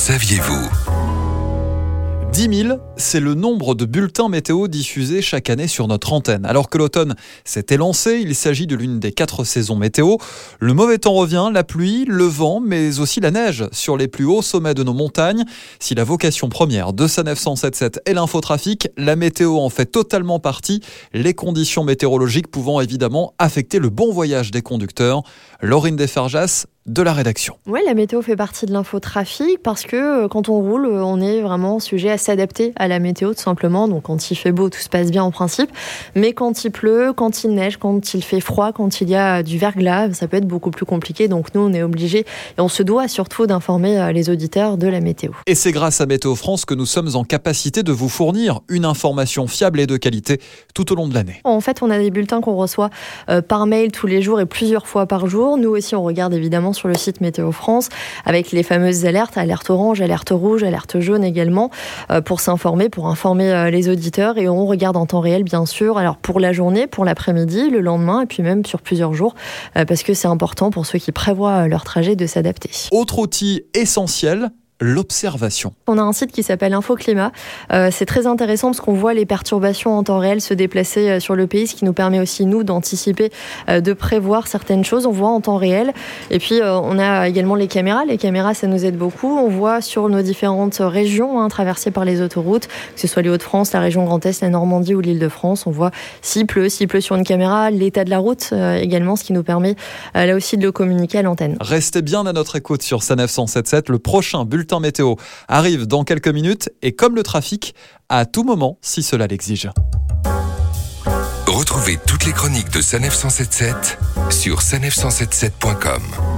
saviez-vous 10 000, c'est le nombre de bulletins météo diffusés chaque année sur notre antenne. Alors que l'automne s'est élancé, il s'agit de l'une des quatre saisons météo. Le mauvais temps revient, la pluie, le vent, mais aussi la neige sur les plus hauts sommets de nos montagnes. Si la vocation première de sa 977 est l'infotrafic, la météo en fait totalement partie, les conditions météorologiques pouvant évidemment affecter le bon voyage des conducteurs. Laurine Desfarjas de la rédaction. Oui, la météo fait partie de l'infotrafic parce que euh, quand on roule, euh, on est vraiment sujet à s'adapter à la météo tout simplement. Donc quand il fait beau, tout se passe bien en principe. Mais quand il pleut, quand il neige, quand il fait froid, quand il y a du verglas, ça peut être beaucoup plus compliqué. Donc nous, on est obligé et on se doit surtout d'informer euh, les auditeurs de la météo. Et c'est grâce à Météo France que nous sommes en capacité de vous fournir une information fiable et de qualité tout au long de l'année. En fait, on a des bulletins qu'on reçoit par mail tous les jours et plusieurs fois par jour. Nous aussi, on regarde évidemment sur le site Météo France avec les fameuses alertes, alerte orange, alerte rouge, alerte jaune également, euh, pour s'informer, pour informer euh, les auditeurs. Et on regarde en temps réel, bien sûr, alors pour la journée, pour l'après-midi, le lendemain, et puis même sur plusieurs jours, euh, parce que c'est important pour ceux qui prévoient leur trajet de s'adapter. Autre outil essentiel, l'observation. On a un site qui s'appelle Infoclimat. Euh, c'est très intéressant parce qu'on voit les perturbations en temps réel se déplacer euh, sur le pays, ce qui nous permet aussi, nous, d'anticiper, euh, de prévoir certaines choses. On voit en temps réel. Et puis, on a également les caméras. Les caméras, ça nous aide beaucoup. On voit sur nos différentes régions hein, traversées par les autoroutes, que ce soit les Hauts-de-France, la région Grand Est, la Normandie ou l'Île-de-France. On voit s'il pleut, s'il pleut sur une caméra, l'état de la route également, ce qui nous permet là aussi de le communiquer à l'antenne. Restez bien à notre écoute sur sa 977. Le prochain bulletin météo arrive dans quelques minutes et comme le trafic, à tout moment si cela l'exige. Retrouvez toutes les chroniques de Sanef 177 sur sanef177.com.